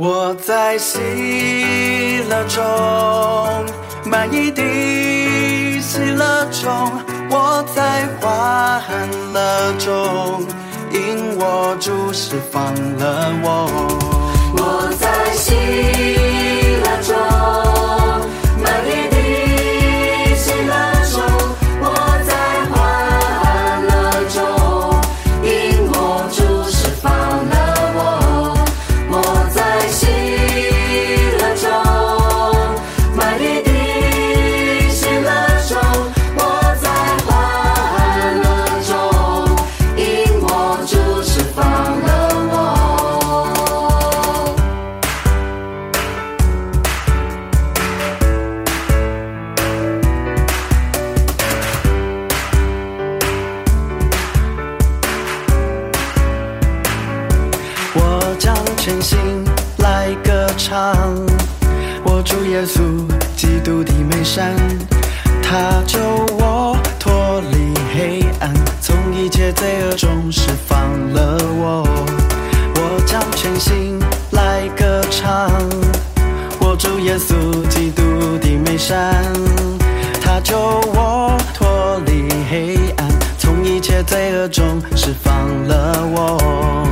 我在喜乐中，满溢的喜乐中，我在欢乐中，因我主释放了我。我在喜他救我脱离黑暗，从一切罪恶中释放了我。我将全心来歌唱，我主耶稣基督的美善。他救我脱离黑暗，从一切罪恶中释放了我。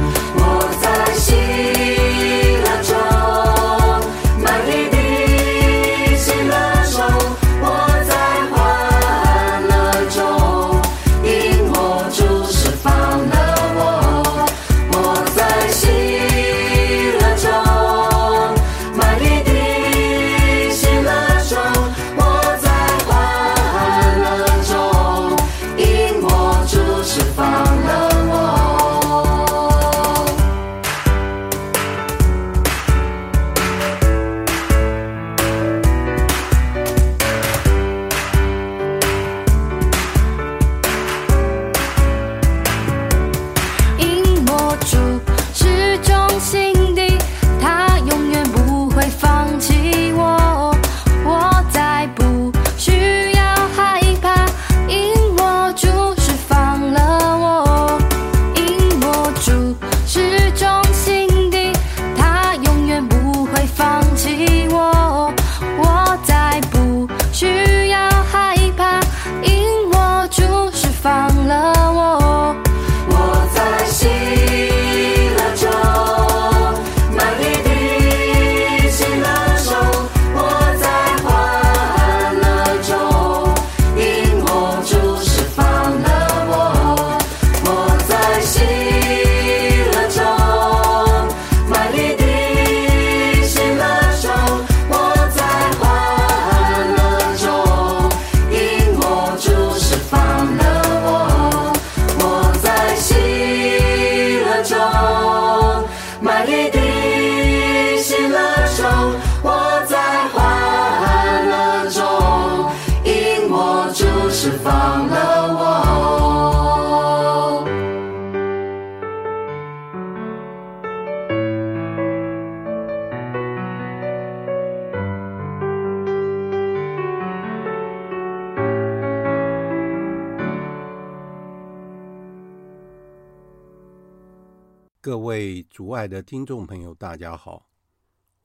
主爱的听众朋友，大家好！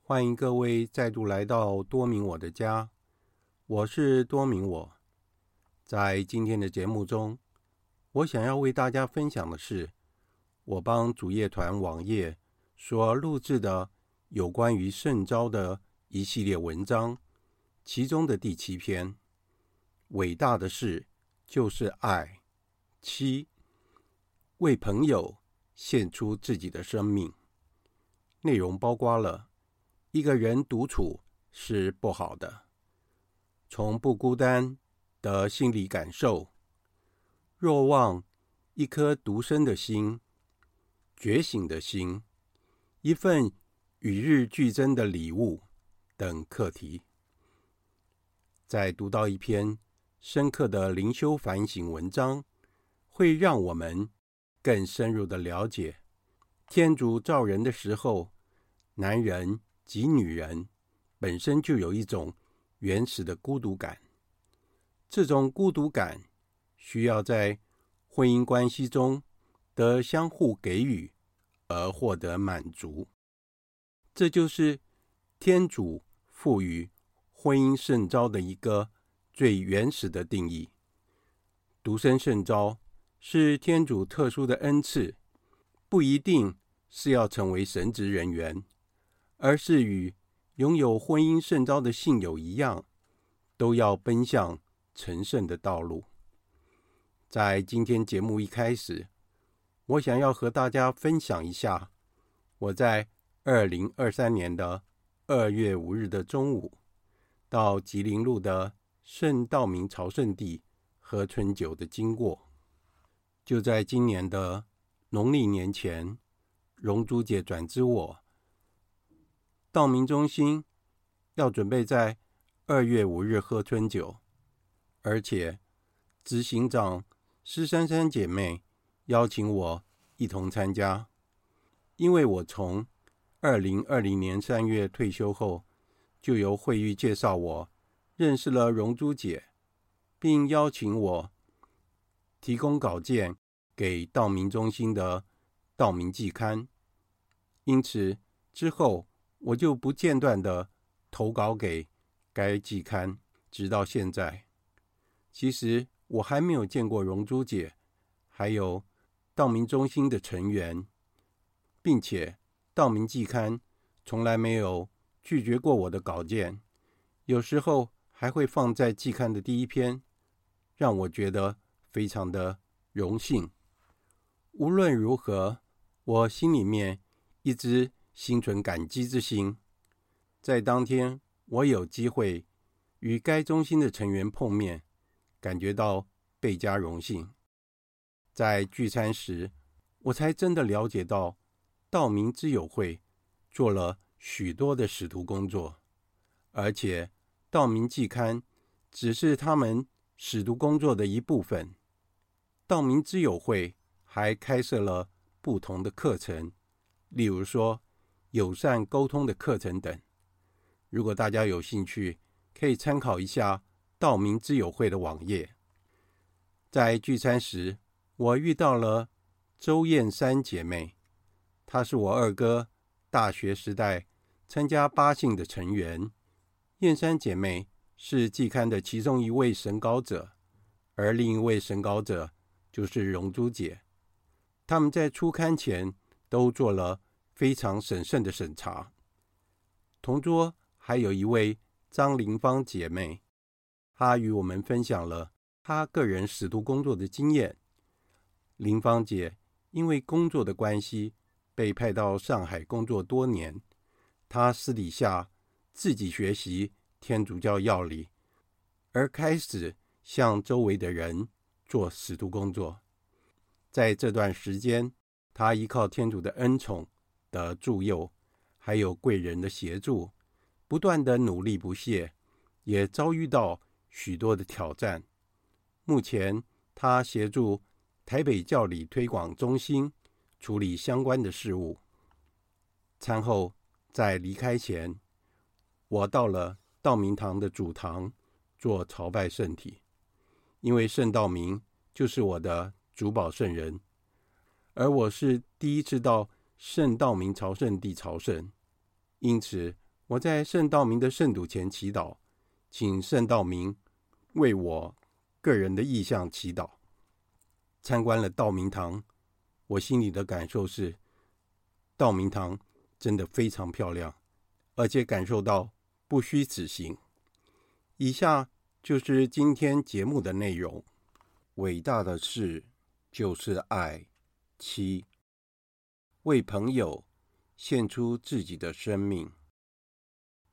欢迎各位再度来到多明我的家，我是多明我。在今天的节目中，我想要为大家分享的是，我帮主业团网页所录制的有关于圣招的一系列文章，其中的第七篇：伟大的事就是爱。七，为朋友。献出自己的生命，内容包括了一个人独处是不好的，从不孤单的心理感受，若望一颗独身的心，觉醒的心，一份与日俱增的礼物等课题。再读到一篇深刻的灵修反省文章，会让我们。更深入的了解，天主造人的时候，男人及女人本身就有一种原始的孤独感。这种孤独感需要在婚姻关系中得相互给予而获得满足。这就是天主赋予婚姻圣召的一个最原始的定义。独身圣召是天主特殊的恩赐，不一定是要成为神职人员，而是与拥有婚姻圣召的信友一样，都要奔向成圣的道路。在今天节目一开始，我想要和大家分享一下我在二零二三年的二月五日的中午，到吉林路的圣道明朝圣地喝春酒的经过。就在今年的农历年前，荣珠姐转知我，道明中心要准备在二月五日喝春酒，而且执行长施珊珊姐妹邀请我一同参加，因为我从二零二零年三月退休后，就由惠玉介绍我认识了荣珠姐，并邀请我提供稿件给道明中心的《道明季刊》，因此之后我就不间断地投稿给该季刊，直到现在。其实我还没有见过荣珠姐，还有道明中心的成员，并且。道明季刊从来没有拒绝过我的稿件，有时候还会放在季刊的第一篇，让我觉得非常的荣幸。无论如何，我心里面一直心存感激之心。在当天，我有机会与该中心的成员碰面，感觉到倍加荣幸。在聚餐时，我才真的了解到。道明之友会做了许多的使徒工作，而且道明季刊只是他们使徒工作的一部分。道明之友会还开设了不同的课程，例如说友善沟通的课程等。如果大家有兴趣，可以参考一下道明之友会的网页。在聚餐时，我遇到了周燕山姐妹。她是我二哥大学时代参加八信的成员，燕山姐妹是季刊的其中一位审稿者，而另一位审稿者就是荣珠姐。他们在出刊前都做了非常审慎的审查。同桌还有一位张玲芳姐妹，她与我们分享了她个人使徒工作的经验。玲芳姐因为工作的关系，被派到上海工作多年，她私底下自己学习天主教要理，而开始向周围的人做使徒工作。在这段时间，他依靠天主的恩宠的助佑，还有贵人的协助，不断的努力不懈，也遭遇到许多的挑战。目前，他协助台北教理推广中心。处理相关的事务。餐后，在离开前，我到了道明堂的主堂做朝拜圣体，因为圣道明就是我的主保圣人，而我是第一次到圣道明朝圣地朝圣，因此我在圣道明的圣土前祈祷，请圣道明为我个人的意向祈祷。参观了道明堂。我心里的感受是，道明堂真的非常漂亮，而且感受到不虚此行。以下就是今天节目的内容：伟大的事就是爱，七，为朋友献出自己的生命，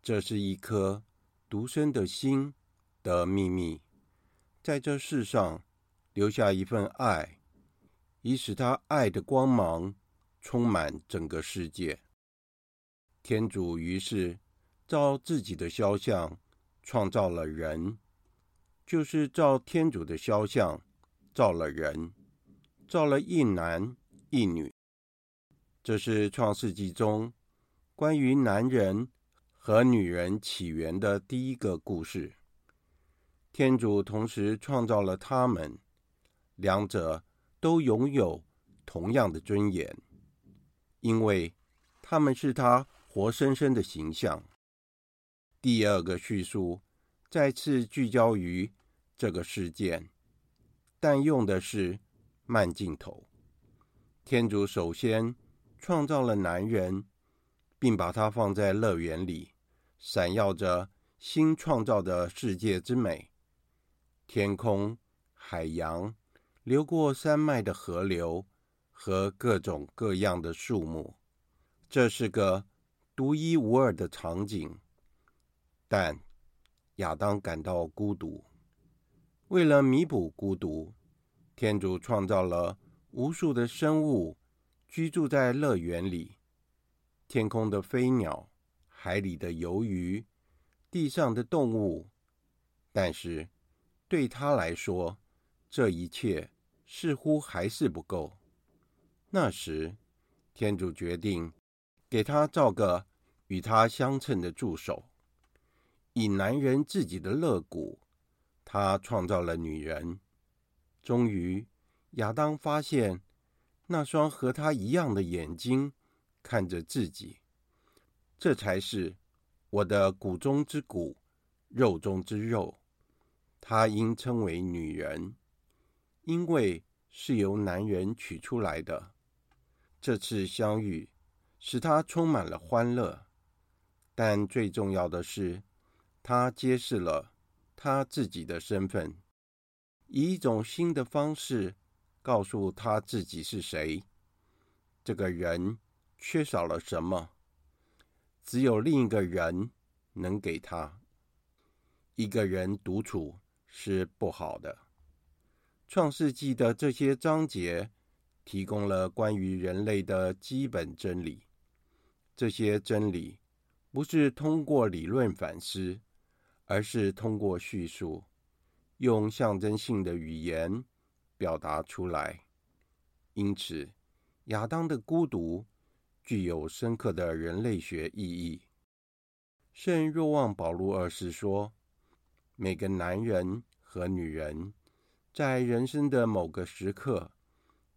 这是一颗独生的心的秘密，在这世上留下一份爱。以使他爱的光芒充满整个世界。天主于是照自己的肖像创造了人，就是照天主的肖像造了人，造了一男一女。这是创世纪中关于男人和女人起源的第一个故事。天主同时创造了他们，两者。都拥有同样的尊严，因为他们是他活生生的形象。第二个叙述再次聚焦于这个事件，但用的是慢镜头。天主首先创造了男人，并把他放在乐园里，闪耀着新创造的世界之美。天空、海洋、流过山脉的河流和各种各样的树木，这是个独一无二的场景。但亚当感到孤独。为了弥补孤独，天主创造了无数的生物居住在乐园里：天空的飞鸟、海里的游鱼、地上的动物。但是对他来说，这一切似乎还是不够。那时，天主决定给他造个与他相称的助手。以男人自己的肋骨，他创造了女人。终于，亚当发现那双和他一样的眼睛看着自己。这才是我的骨中之骨，肉中之肉。他应称为女人，因为是由男人取出来的。这次相遇使他充满了欢乐，但最重要的是。他揭示了他自己的身份，以一种新的方式告诉他自己是谁。这个人缺少了什么？只有另一个人能给他。一个人独处是不好的。创世纪的这些章节提供了关于人类的基本真理。这些真理不是通过理论反思。而是通过叙述，用象征性的语言表达出来。因此，亚当的孤独具有深刻的人类学意义。圣若望保禄二世说：“每个男人和女人在人生的某个时刻，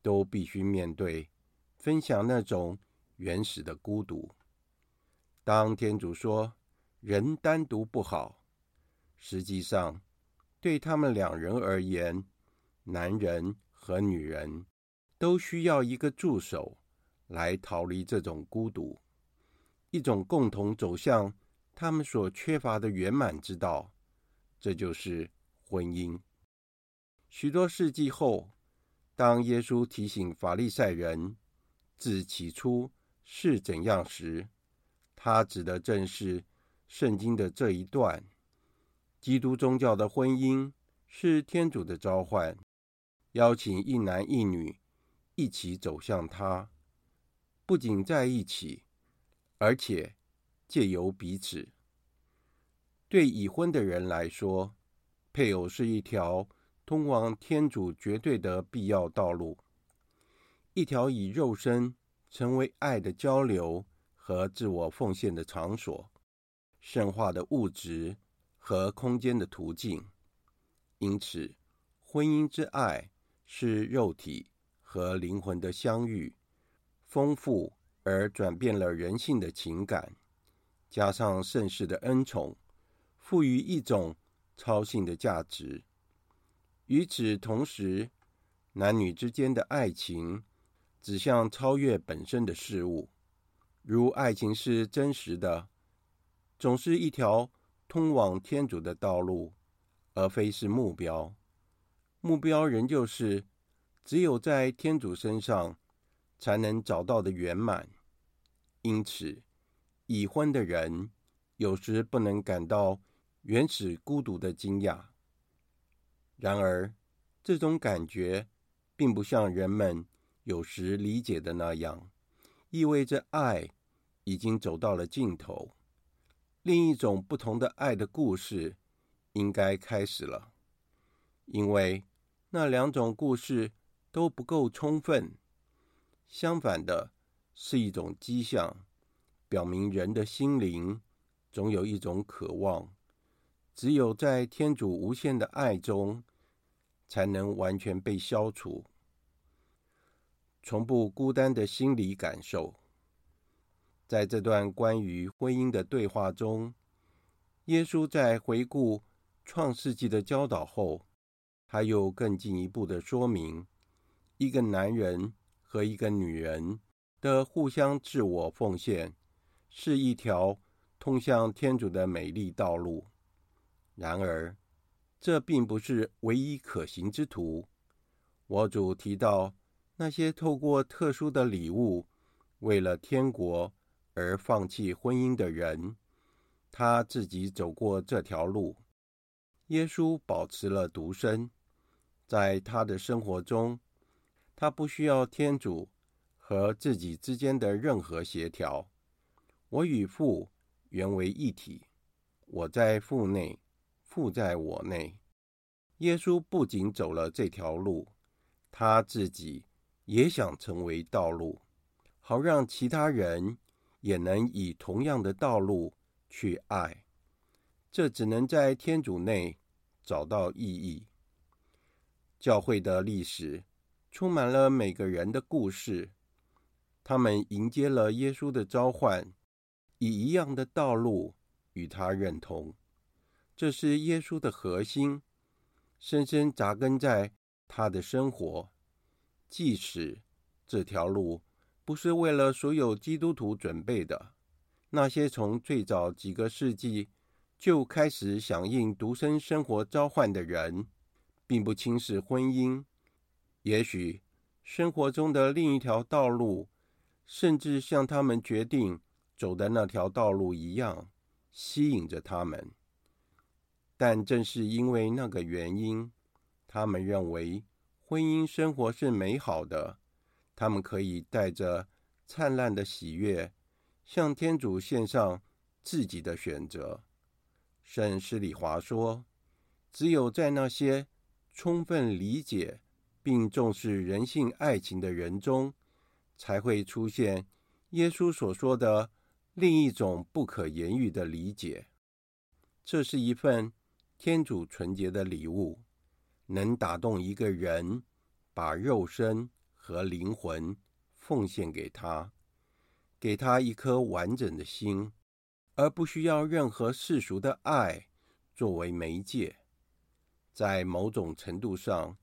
都必须面对、分享那种原始的孤独。当天主说人单独不好。”实际上，对他们两人而言，男人和女人都需要一个助手来逃离这种孤独，一种共同走向他们所缺乏的圆满之道。这就是婚姻。许多世纪后，当耶稣提醒法利赛人自起初是怎样时，他指的正是圣经的这一段。基督宗教的婚姻是天主的召唤，邀请一男一女一起走向他，不仅在一起，而且借由彼此。对已婚的人来说，配偶是一条通往天主绝对的必要道路，一条以肉身成为爱的交流和自我奉献的场所，圣化的物质。和空间的途径，因此，婚姻之爱是肉体和灵魂的相遇，丰富而转变了人性的情感，加上圣世的恩宠，赋予一种超性的价值。与此同时，男女之间的爱情指向超越本身的事物，如爱情是真实的，总是一条。通往天主的道路，而非是目标。目标仍旧是只有在天主身上才能找到的圆满。因此，已婚的人有时不能感到原始孤独的惊讶。然而，这种感觉并不像人们有时理解的那样，意味着爱已经走到了尽头。另一种不同的爱的故事应该开始了，因为那两种故事都不够充分。相反的，是一种迹象，表明人的心灵总有一种渴望，只有在天主无限的爱中，才能完全被消除。从不孤单的心理感受，在这段关于婚姻的对话中，耶稣在回顾创世纪的教导后，还有更进一步的说明：一个男人和一个女人的互相自我奉献，是一条通向天主的美丽道路。然而，这并不是唯一可行之途。我主提到那些透过特殊的礼物，为了天国而放弃婚姻的人，他自己走过这条路。耶稣保持了独身。在他的生活中，他不需要天主和自己之间的任何协调。我与父原为一体，我在父内，父在我内。耶稣不仅走了这条路，他自己也想成为道路，好让其他人也能以同样的道路去爱。这只能在天主内找到意义。教会的历史充满了每个人的故事，他们迎接了耶稣的召唤，以一样的道路与他认同。这是耶稣的核心，深深扎根在他的生活。即使这条路不是为了所有基督徒准备的，那些从最早几个世纪就开始响应独身生活召唤的人。并不轻视婚姻，也许生活中的另一条道路，甚至像他们决定走的那条道路一样，吸引着他们。但正是因为那个原因，他们认为婚姻生活是美好的，他们可以带着灿烂的喜悦，向天主献上自己的选择。圣施礼华说：“只有在那些……”充分理解并重视人性爱情的人中，才会出现耶稣所说的另一种不可言喻的理解。这是一份天主纯洁的礼物，能打动一个人，把肉身和灵魂奉献给他，给他一颗完整的心，而不需要任何世俗的爱作为媒介。在某种程度上，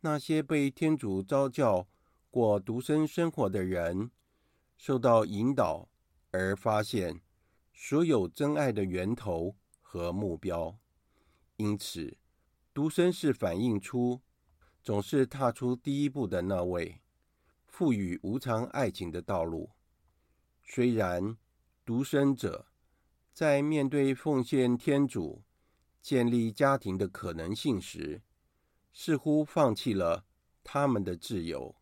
那些被天主召叫过独身生活的人，受到引导而发现所有真爱的源头和目标。因此，独身是反映出总是踏出第一步的那位，赋予无偿爱情的道路。虽然独身者在面对奉献天主，建立家庭的可能性时，似乎放弃了他们的自由，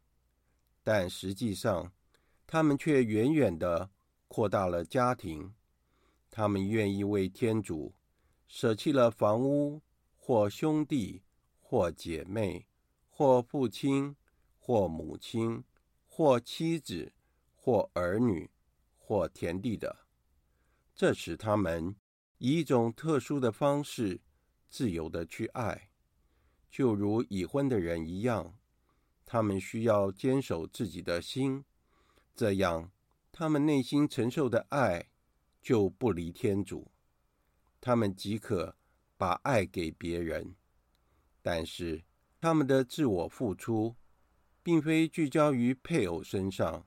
但实际上，他们却远远地扩大了家庭。他们愿意为天主舍弃了房屋，或兄弟，或姐妹，或父亲，或母亲，或妻子，或儿女，或田地的。这使他们。以一种特殊的方式，自由地去爱，就如已婚的人一样。他们需要坚守自己的心，这样他们内心承受的爱就不离天主。他们即可把爱给别人，但是他们的自我付出，并非聚焦于配偶身上，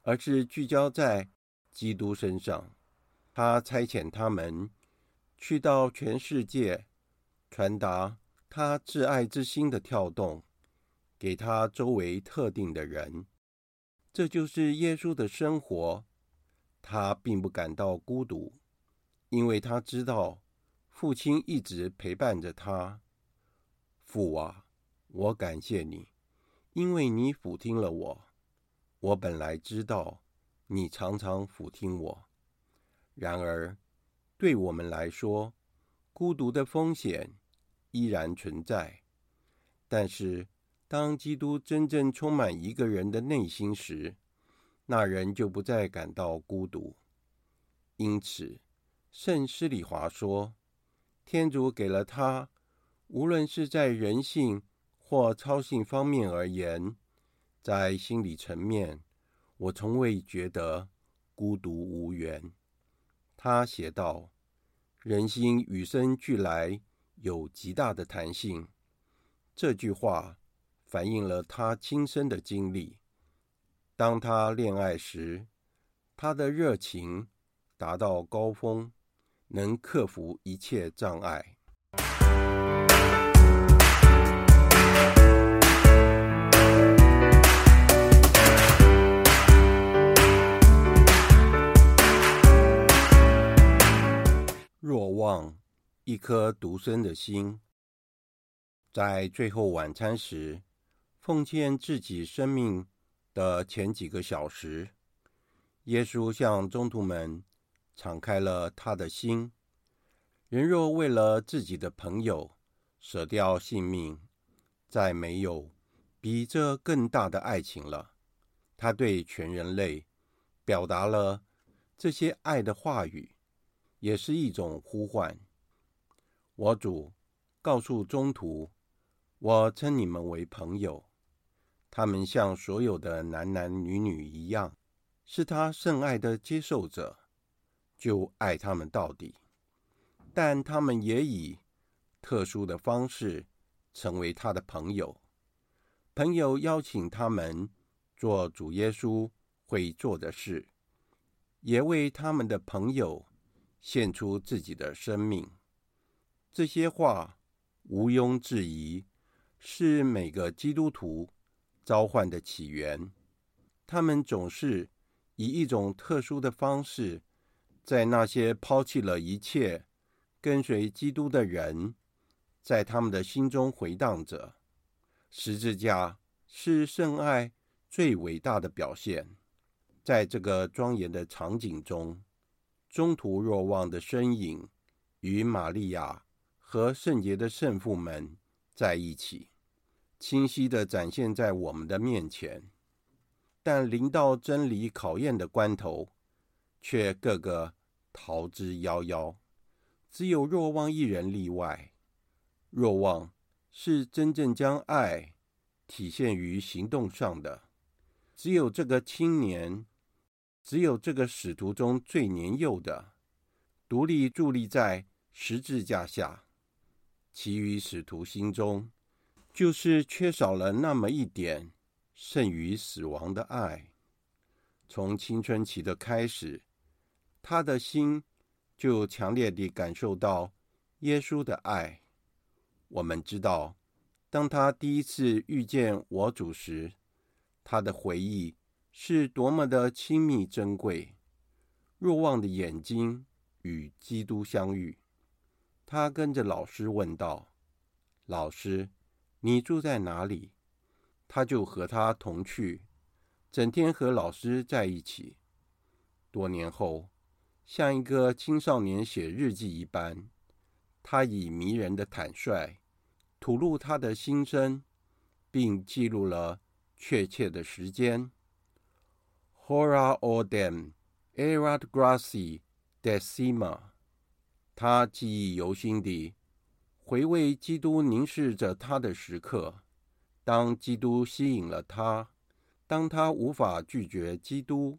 而是聚焦在基督身上。他差遣他们。去到全世界，传达他挚爱之心的跳动，给他周围特定的人。这就是耶稣的生活。他并不感到孤独，因为他知道父亲一直陪伴着他。父啊，我感谢你，因为你俯听了我。我本来知道你常常俯听我，然而。对我们来说，孤独的风险依然存在。但是，当基督真正充满一个人的内心时，那人就不再感到孤独。因此，圣施礼华说：“天主给了他，无论是在人性或超性方面而言，在心理层面，我从未觉得孤独无援。他写道：“人心与生俱来有极大的弹性。”这句话反映了他亲身的经历。当他恋爱时，他的热情达到高峰，能克服一切障碍。若望一颗独身的心，在最后晚餐时，奉献自己生命的前几个小时，耶稣向宗徒们敞开了他的心。人若为了自己的朋友舍掉性命，再没有比这更大的爱情了。他对全人类表达了这些爱的话语。也是一种呼唤。我主告诉宗徒：“我称你们为朋友。”他们像所有的男男女女一样，是他圣爱的接受者，就爱他们到底。但他们也以特殊的方式成为他的朋友。朋友邀请他们做主耶稣会做的事，也为他们的朋友。献出自己的生命，这些话毋庸置疑，是每个基督徒召唤的起源。他们总是以一种特殊的方式，在那些抛弃了一切跟随基督的人，在他们的心中回荡着。十字架是圣爱最伟大的表现。在这个庄严的场景中。中途若望的身影与玛利亚和圣洁的圣父们在一起，清晰地展现在我们的面前。但临到真理考验的关头，却个个逃之夭夭。只有若望一人例外。若望是真正将爱体现于行动上的。只有这个青年。只有这个使徒中最年幼的，独立伫立在十字架下，其余使徒心中，就是缺少了那么一点胜于死亡的爱。从青春期的开始，他的心就强烈地感受到耶稣的爱。我们知道，当他第一次遇见我主时，他的回忆。是多么的亲密珍贵！若望的眼睛与基督相遇，他跟着老师问道：“老师，你住在哪里？”他就和他同去，整天和老师在一起。多年后，像一个青少年写日记一般，他以迷人的坦率吐露他的心声，并记录了确切的时间。Hora ordem erat Gratiae decima。他记忆犹新地回味基督凝视着他的时刻。当基督吸引了他，当他无法拒绝基督，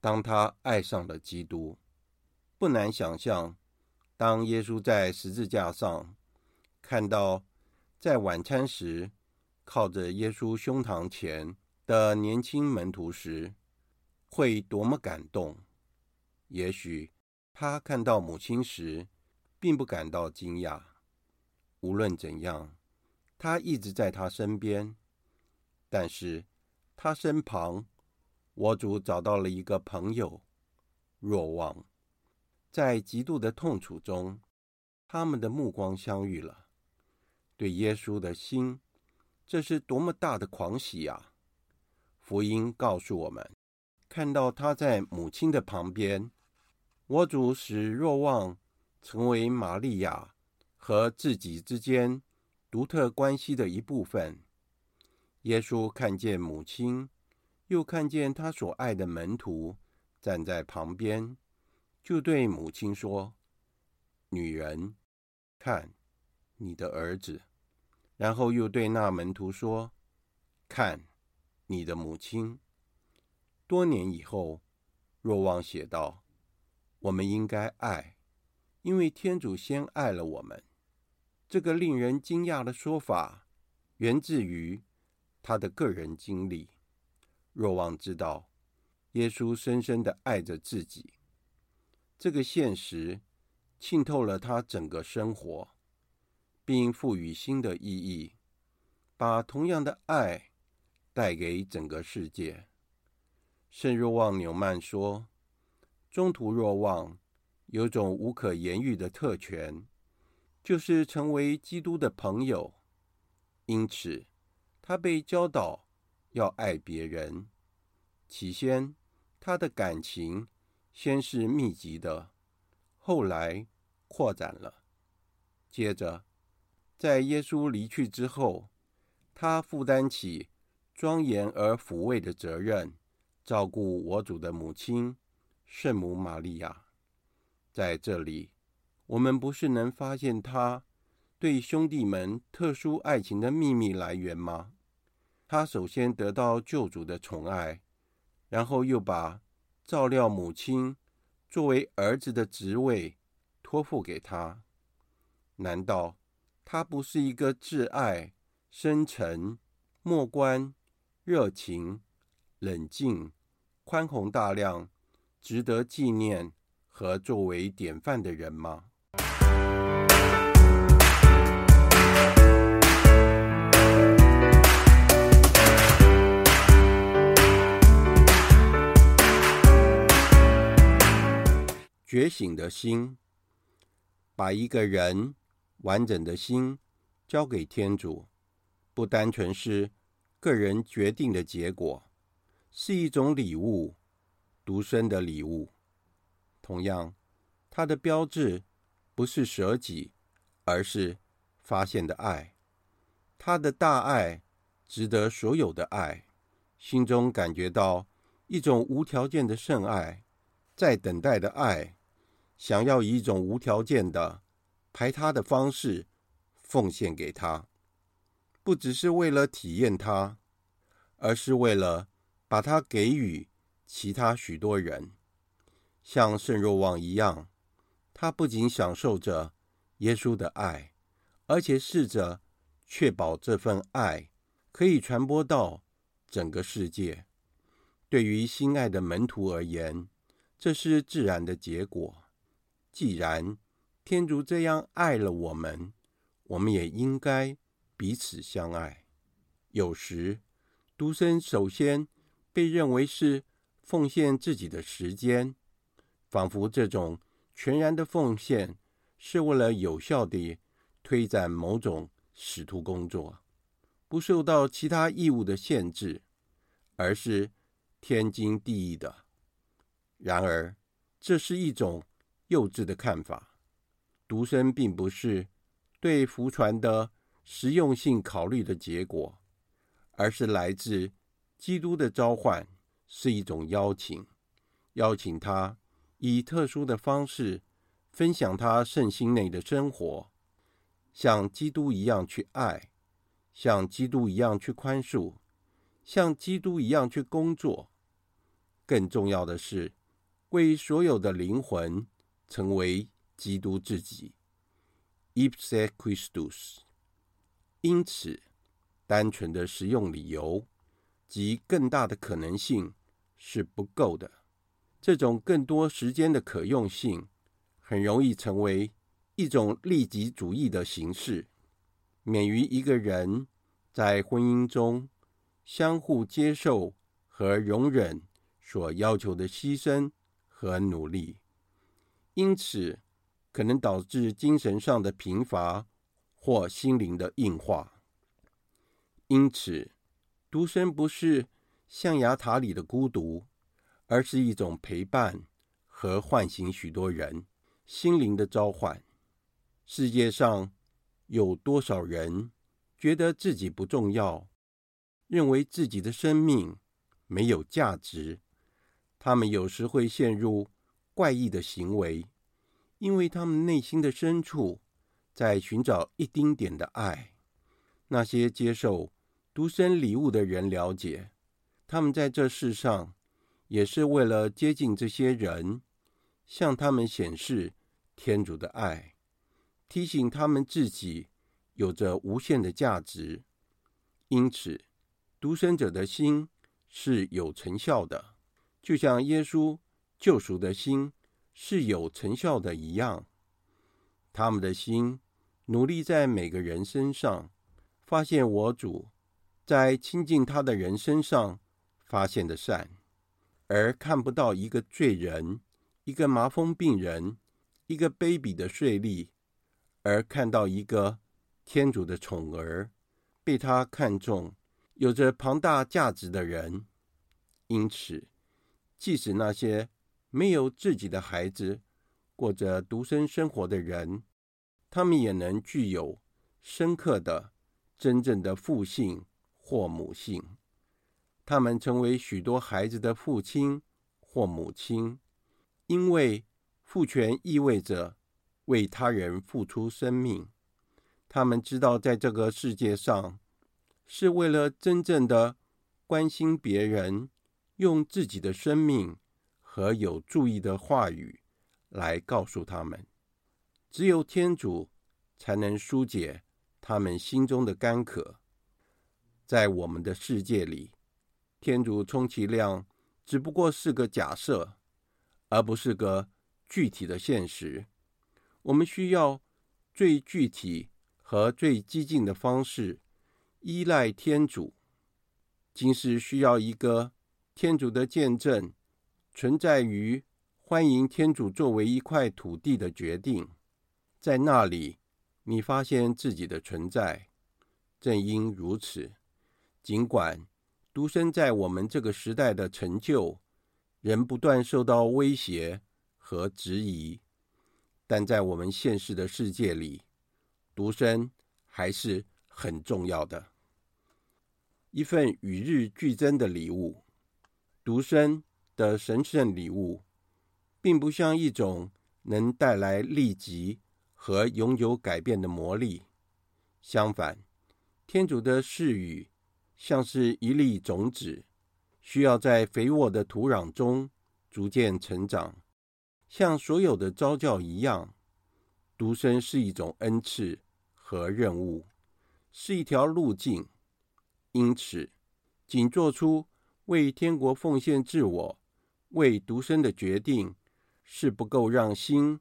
当他爱上了基督，不难想象，当耶稣在十字架上看到在晚餐时靠着耶稣胸膛前的年轻门徒时，会多么感动！也许他看到母亲时，并不感到惊讶。无论怎样，他一直在他身边。但是，他身旁，我主找到了一个朋友，若望。在极度的痛楚中，他们的目光相遇了。对耶稣的心，这是多么大的狂喜啊！福音告诉我们。看到他在母亲的旁边，我主使若望成为玛利亚和自己之间独特关系的一部分。耶稣看见母亲，又看见他所爱的门徒站在旁边，就对母亲说：“女人，看你的儿子。”然后又对那门徒说：“看你的母亲。”多年以后，若望写道：“我们应该爱，因为天主先爱了我们。”这个令人惊讶的说法源自于他的个人经历。若望知道，耶稣深深的爱着自己，这个现实浸透了他整个生活，并赋予新的意义，把同样的爱带给整个世界。圣若望纽曼说：“中途若望有种无可言喻的特权。”就是成为基督的朋友，因此他被教导要爱别人。起先，他的感情先是密集的，后来扩展了。接着，在耶稣离去之后，他负担起庄严而抚慰的责任，照顾我主的母亲圣母玛利亚。在这里。我们不是能发现他对兄弟们特殊爱情的秘密来源吗？他首先得到救主的宠爱，然后又把照料母亲作为儿子的职位托付给他。难道他不是一个挚爱、深沉、默观、热情、冷静、宽宏大量、值得纪念和作为典范的人吗？觉醒的心，把一个人完整的心交给天主，不单纯是个人决定的结果，是一种礼物，独生的礼物。同样，它的标志不是舍己，而是发现的爱。他的大爱值得所有的爱，心中感觉到一种无条件的圣爱，在等待的爱。想要以一种无条件的排他的方式奉献给他，不只是为了体验他，而是为了把他给予其他许多人。像圣若望一样，他不仅享受着耶稣的爱，而且试着确保这份爱可以传播到整个世界。对于心爱的门徒而言，这是自然的结果。既然天主这样爱了我们，我们也应该彼此相爱。有时，独生首先被认为是奉献自己的时间，仿佛这种全然的奉献是为了有效地推展某种使徒工作，不受到其他义务的限制，而是天经地义的。然而，这是一种。幼稚的看法，独身并不是对福传的实用性考虑的结果，而是来自基督的召唤，是一种邀请，邀请他以特殊的方式分享他圣心内的生活，像基督一样去爱，像基督一样去宽恕，像基督一样去工作。更重要的是，为所有的灵魂。成为基督自己，ipse Christus。因此，单纯的实用理由及更大的可能性是不够的。这种更多时间的可用性，很容易成为一种利己主义的形式，免于一个人在婚姻中相互接受和容忍所要求的牺牲和努力。因此，可能导致精神上的贫乏或心灵的硬化。因此，独身不是象牙塔里的孤独，而是一种陪伴和唤醒许多人心灵的召唤。世界上有多少人觉得自己不重要，认为自己的生命没有价值？他们有时会陷入怪异的行为，因为他们内心的深处在寻找一丁点的爱。那些接受独身礼物的人了解，他们在这世上也是为了接近这些人，向他们显示天主的爱，提醒他们自己有着无限的价值。因此，独生者的心是有成效的，就像耶稣救赎的心是有成效的一样。他们的心努力在每个人身上发现我主在亲近他的人身上发现的善，而看不到一个罪人、一个麻风病人、一个卑鄙的税吏，而看到一个天主的宠儿。被他看中，有着庞大价值的人，因此，即使那些没有自己的孩子，过着独身生活的人，他们也能具有深刻的、真正的父性或母性。他们成为许多孩子的父亲或母亲，因为父权意味着为他人付出生命。他们知道，在这个世界上，是为了真正的关心别人，用自己的生命和有注意的话语来告诉他们。只有天主才能纾解他们心中的干渴。在我们的世界里，天主充其量只不过是个假设，而不是个具体的现实。我们需要最具体。和最激进的方式依赖天主，今世需要一个天主的见证，存在于欢迎天主作为一块土地的决定，在那里你发现自己的存在。正因如此，尽管独身在我们这个时代的成就仍不断受到威胁和质疑，但在我们现实的世界里。独身还是很重要的，一份与日俱增的礼物。独身的神圣礼物，并不像一种能带来立即和永久改变的魔力。相反，天主的誓语像是一粒种子，需要在肥沃的土壤中逐渐成长。像所有的招教一样。独身是一种恩赐和任务，是一条路径。因此，仅做出为天国奉献自我、为独身的决定是不够让心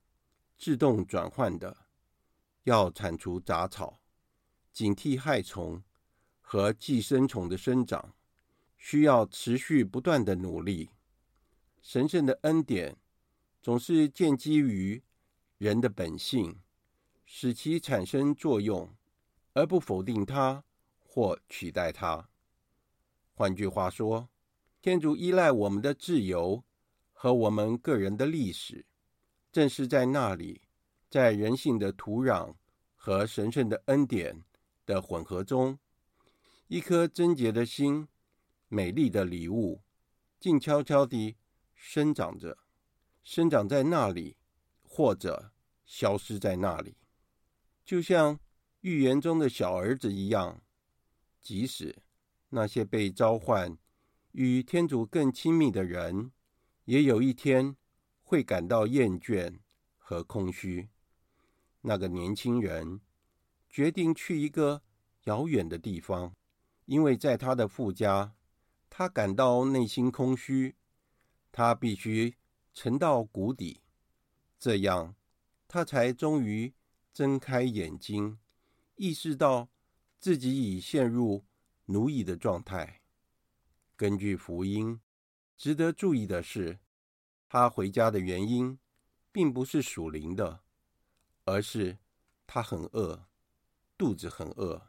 自动转换的。要铲除杂草、警惕害虫和寄生虫的生长，需要持续不断的努力。神圣的恩典总是建基于。人的本性，使其产生作用，而不否定它或取代它。换句话说，天主依赖我们的自由和我们个人的历史，正是在那里，在人性的土壤和神圣的恩典的混合中，一颗贞洁的心、美丽的礼物，静悄悄地生长着，生长在那里。或者消失在那里，就像寓言中的小儿子一样。即使那些被召唤与天主更亲密的人，也有一天会感到厌倦和空虚。那个年轻人决定去一个遥远的地方，因为在他的父家，他感到内心空虚，他必须沉到谷底。这样，他才终于睁开眼睛，意识到自己已陷入奴役的状态。根据福音，值得注意的是，他回家的原因并不是属灵的，而是他很饿，肚子很饿，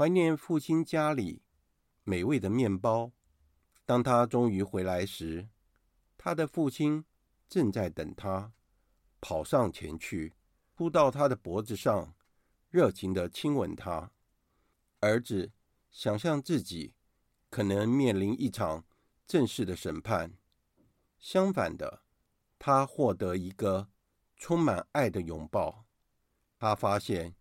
怀念父亲家里美味的面包。当他终于回来时，他的父亲正在等他。跑上前去，扑到他的脖子上，热情的亲吻他。儿子想象自己可能面临一场正式的审判，相反的，他获得一个充满爱的拥抱。他发现，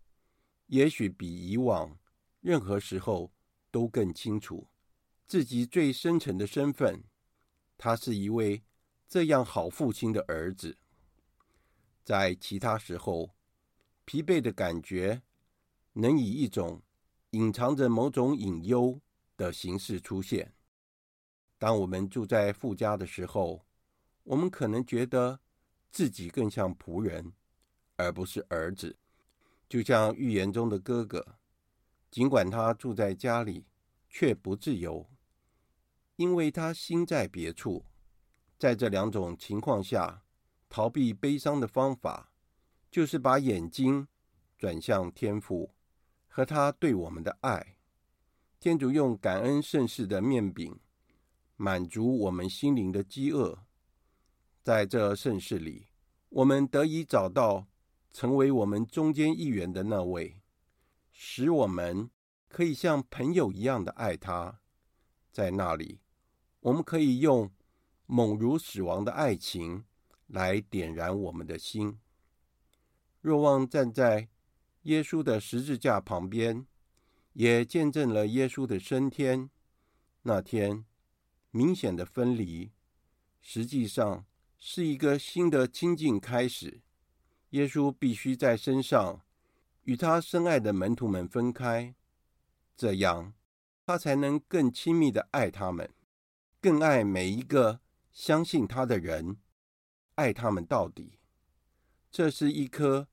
也许比以往任何时候都更清楚自己最深层的身份，他是一位这样好父亲的儿子。在其他时候，疲惫的感觉能以一种隐藏着某种隐忧的形式出现。当我们住在父家的时候，我们可能觉得自己更像仆人，而不是儿子。就像寓言中的哥哥，尽管他住在家里，却不自由，因为他心在别处。在这两种情况下，逃避悲伤的方法，就是把眼睛转向天父和他对我们的爱。天主用感恩盛世的面饼，满足我们心灵的饥饿。在这盛世里，我们得以找到。成为我们中间一员的那位，使我们可以像朋友一样的爱他。在那里，我们可以用猛如死亡的爱情来点燃我们的心。若望站在耶稣的十字架旁边，也见证了耶稣的升天。那天明显的分离，实际上是一个新的亲近开始。耶稣必须在身上与他深爱的门徒们分开，这样他才能更亲密地爱他们，更爱每一个相信他的人，爱他们到底。这是一颗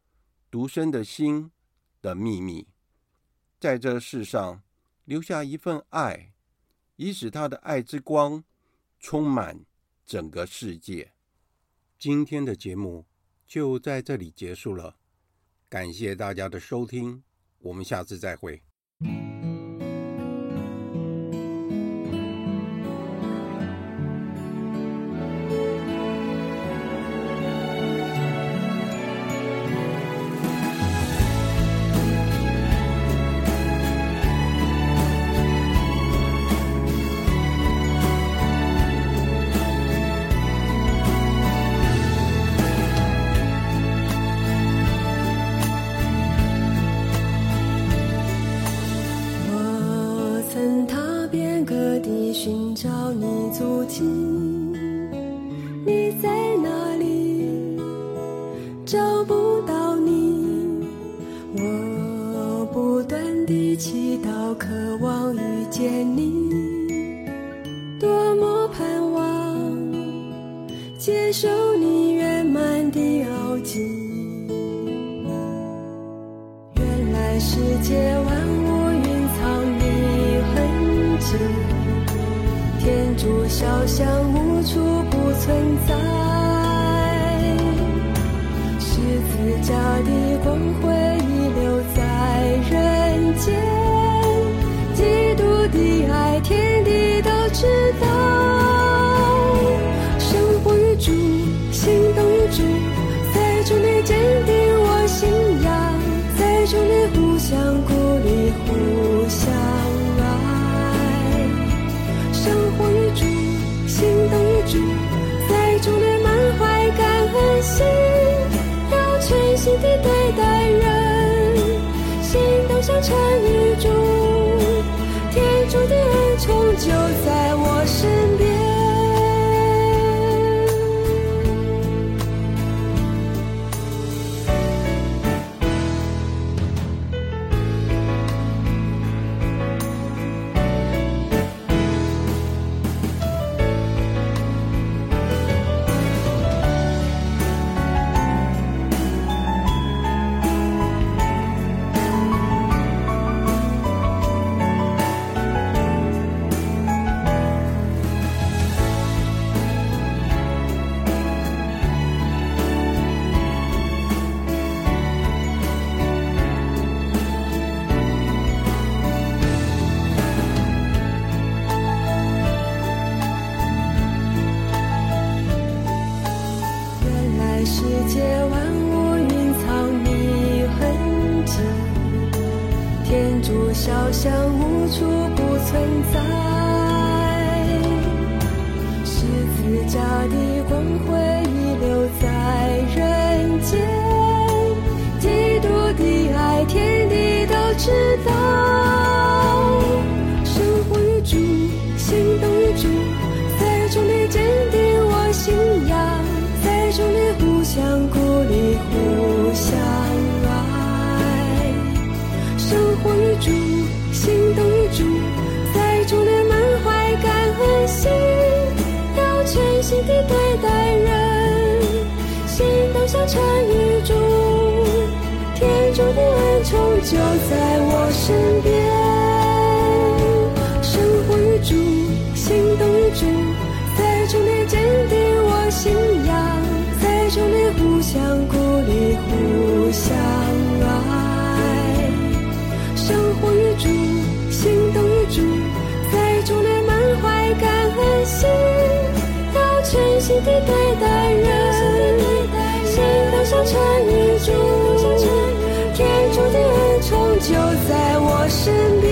独生的心的秘密，在这世上留下一份爱，以使他的爱之光充满整个世界。今天的节目。就在这里结束了，感谢大家的收听，我们下次再会。足迹。像的恩宠就在我身边。should